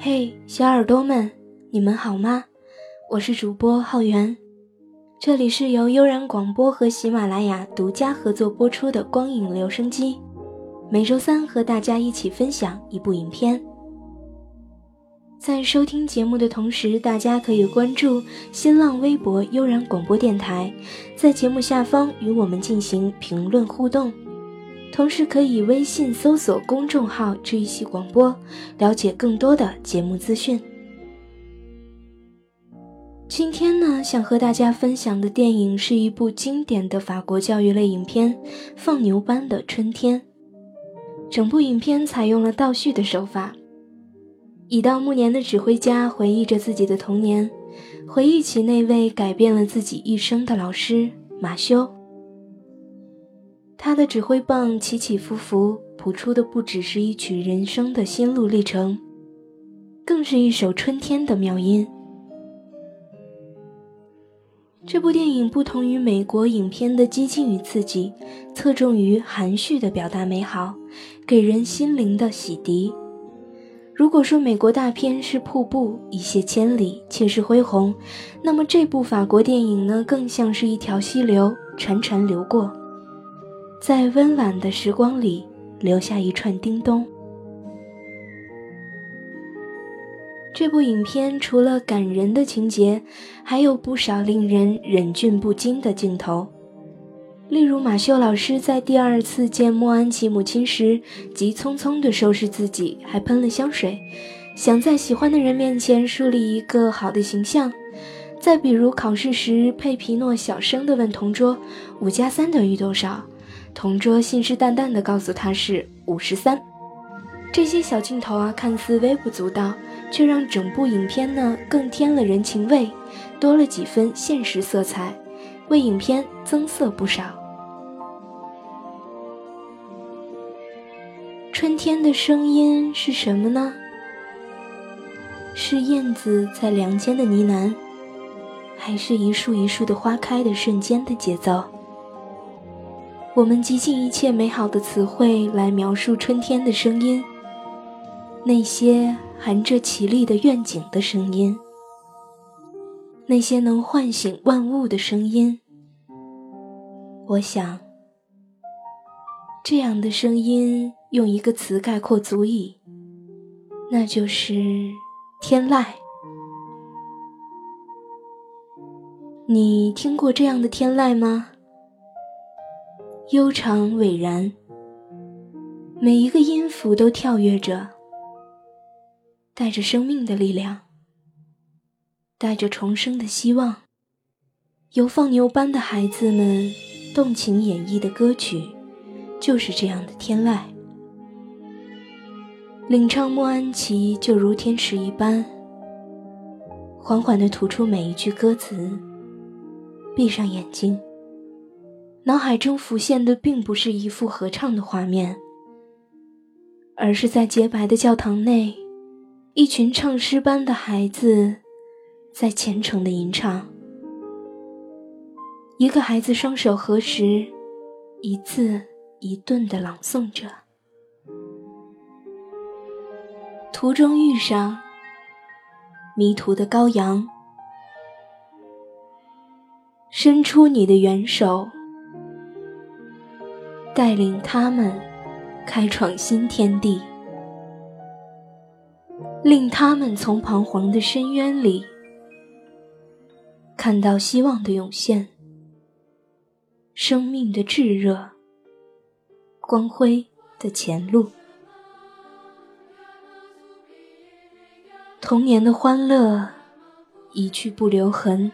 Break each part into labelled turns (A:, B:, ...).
A: 嘿，小耳朵们，你们好吗？我是主播浩源，这里是由悠然广播和喜马拉雅独家合作播出的光影留声机，每周三和大家一起分享一部影片。在收听节目的同时，大家可以关注新浪微博悠然广播电台，在节目下方与我们进行评论互动。同时可以微信搜索公众号“治愈系广播”，了解更多的节目资讯。今天呢，想和大家分享的电影是一部经典的法国教育类影片《放牛班的春天》。整部影片采用了倒叙的手法，已到暮年的指挥家回忆着自己的童年，回忆起那位改变了自己一生的老师马修。他的指挥棒起起伏伏，谱出的不只是一曲人生的心路历程，更是一首春天的妙音。这部电影不同于美国影片的激进与刺激，侧重于含蓄的表达美好，给人心灵的洗涤。如果说美国大片是瀑布，一泻千里，气势恢宏，那么这部法国电影呢，更像是一条溪流，潺潺流过。在温婉的时光里留下一串叮咚。这部影片除了感人的情节，还有不少令人忍俊不禁的镜头。例如，马修老师在第二次见莫安琪母亲时，急匆匆地收拾自己，还喷了香水，想在喜欢的人面前树立一个好的形象。再比如，考试时佩皮诺小声地问同桌：“五加三等于多少？”同桌信誓旦旦地告诉他是五十三，这些小镜头啊，看似微不足道，却让整部影片呢更添了人情味，多了几分现实色彩，为影片增色不少。春天的声音是什么呢？是燕子在梁间的呢喃，还是一树一树的花开的瞬间的节奏？我们极尽一切美好的词汇来描述春天的声音，那些含着绮丽的愿景的声音，那些能唤醒万物的声音。我想，这样的声音用一个词概括足矣，那就是天籁。你听过这样的天籁吗？悠长伟然，每一个音符都跳跃着，带着生命的力量，带着重生的希望。由放牛班的孩子们动情演绎的歌曲，就是这样的天籁。领唱莫安琪就如天使一般，缓缓地吐出每一句歌词。闭上眼睛。脑海中浮现的并不是一幅合唱的画面，而是在洁白的教堂内，一群唱诗班的孩子在虔诚的吟唱。一个孩子双手合十，一字一顿的朗诵着。途中遇上迷途的羔羊，伸出你的援手。带领他们开创新天地，令他们从彷徨的深渊里看到希望的涌现，生命的炙热，光辉的前路，童年的欢乐一去不留痕。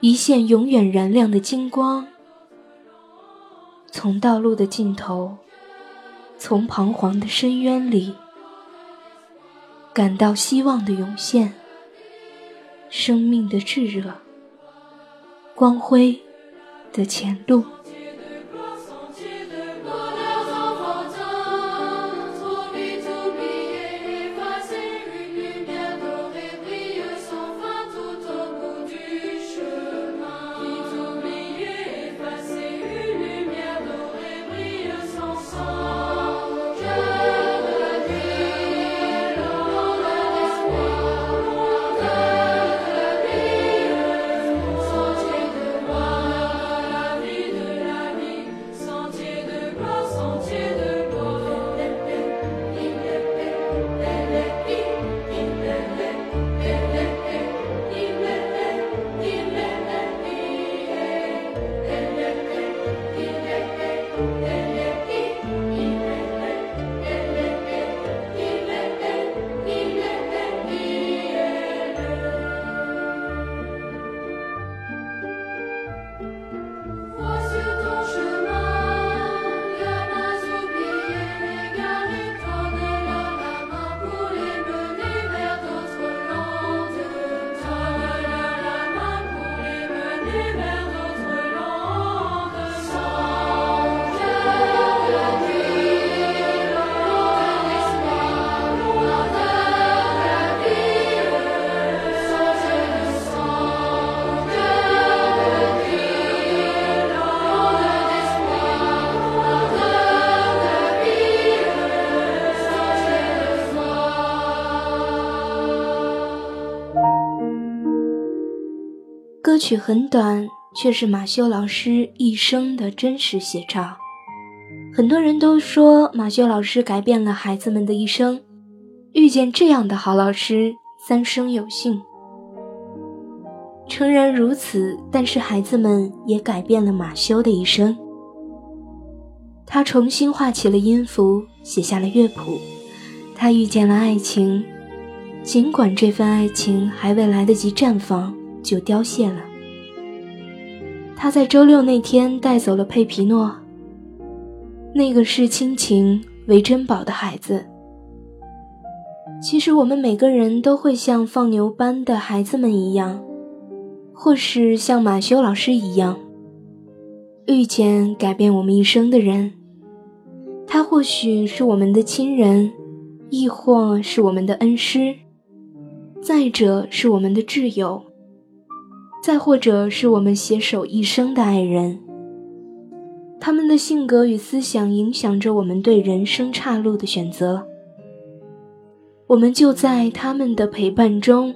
A: 一线永远燃亮的金光，从道路的尽头，从彷徨的深渊里，感到希望的涌现，生命的炙热，光辉的前路。曲很短，却是马修老师一生的真实写照。很多人都说马修老师改变了孩子们的一生，遇见这样的好老师，三生有幸。诚然如此，但是孩子们也改变了马修的一生。他重新画起了音符，写下了乐谱。他遇见了爱情，尽管这份爱情还未来得及绽放，就凋谢了。他在周六那天带走了佩皮诺，那个视亲情为珍宝的孩子。其实我们每个人都会像放牛班的孩子们一样。或是像马修老师一样，遇见改变我们一生的人，他或许是我们的亲人，亦或是我们的恩师，再者是我们的挚友，再或者是我们携手一生的爱人。他们的性格与思想影响着我们对人生岔路的选择。我们就在他们的陪伴中。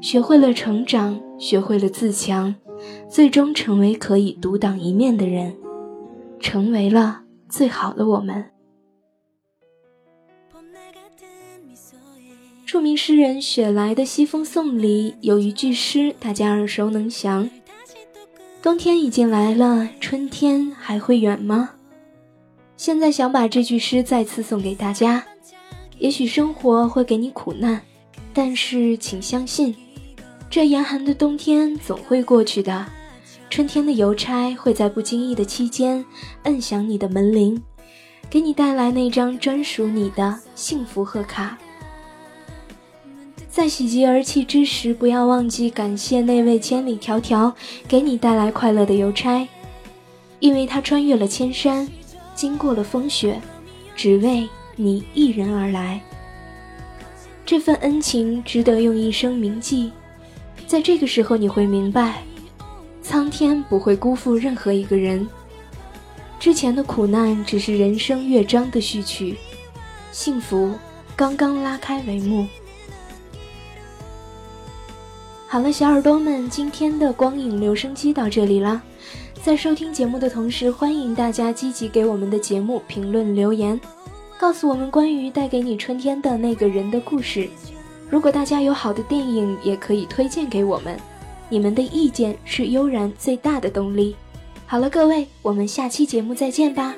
A: 学会了成长，学会了自强，最终成为可以独当一面的人，成为了最好的我们。著名诗人雪莱的《西风颂》里有一句诗，大家耳熟能详：“冬天已经来了，春天还会远吗？”现在想把这句诗再次送给大家。也许生活会给你苦难，但是请相信。这严寒的冬天总会过去的，春天的邮差会在不经意的期间摁响你的门铃，给你带来那张专属你的幸福贺卡。在喜极而泣之时，不要忘记感谢那位千里迢迢给你带来快乐的邮差，因为他穿越了千山，经过了风雪，只为你一人而来。这份恩情值得用一生铭记。在这个时候，你会明白，苍天不会辜负任何一个人。之前的苦难只是人生乐章的序曲，幸福刚刚拉开帷幕。好了，小耳朵们，今天的光影留声机到这里了。在收听节目的同时，欢迎大家积极给我们的节目评论留言，告诉我们关于带给你春天的那个人的故事。如果大家有好的电影，也可以推荐给我们。你们的意见是悠然最大的动力。好了，各位，我们下期节目再见吧。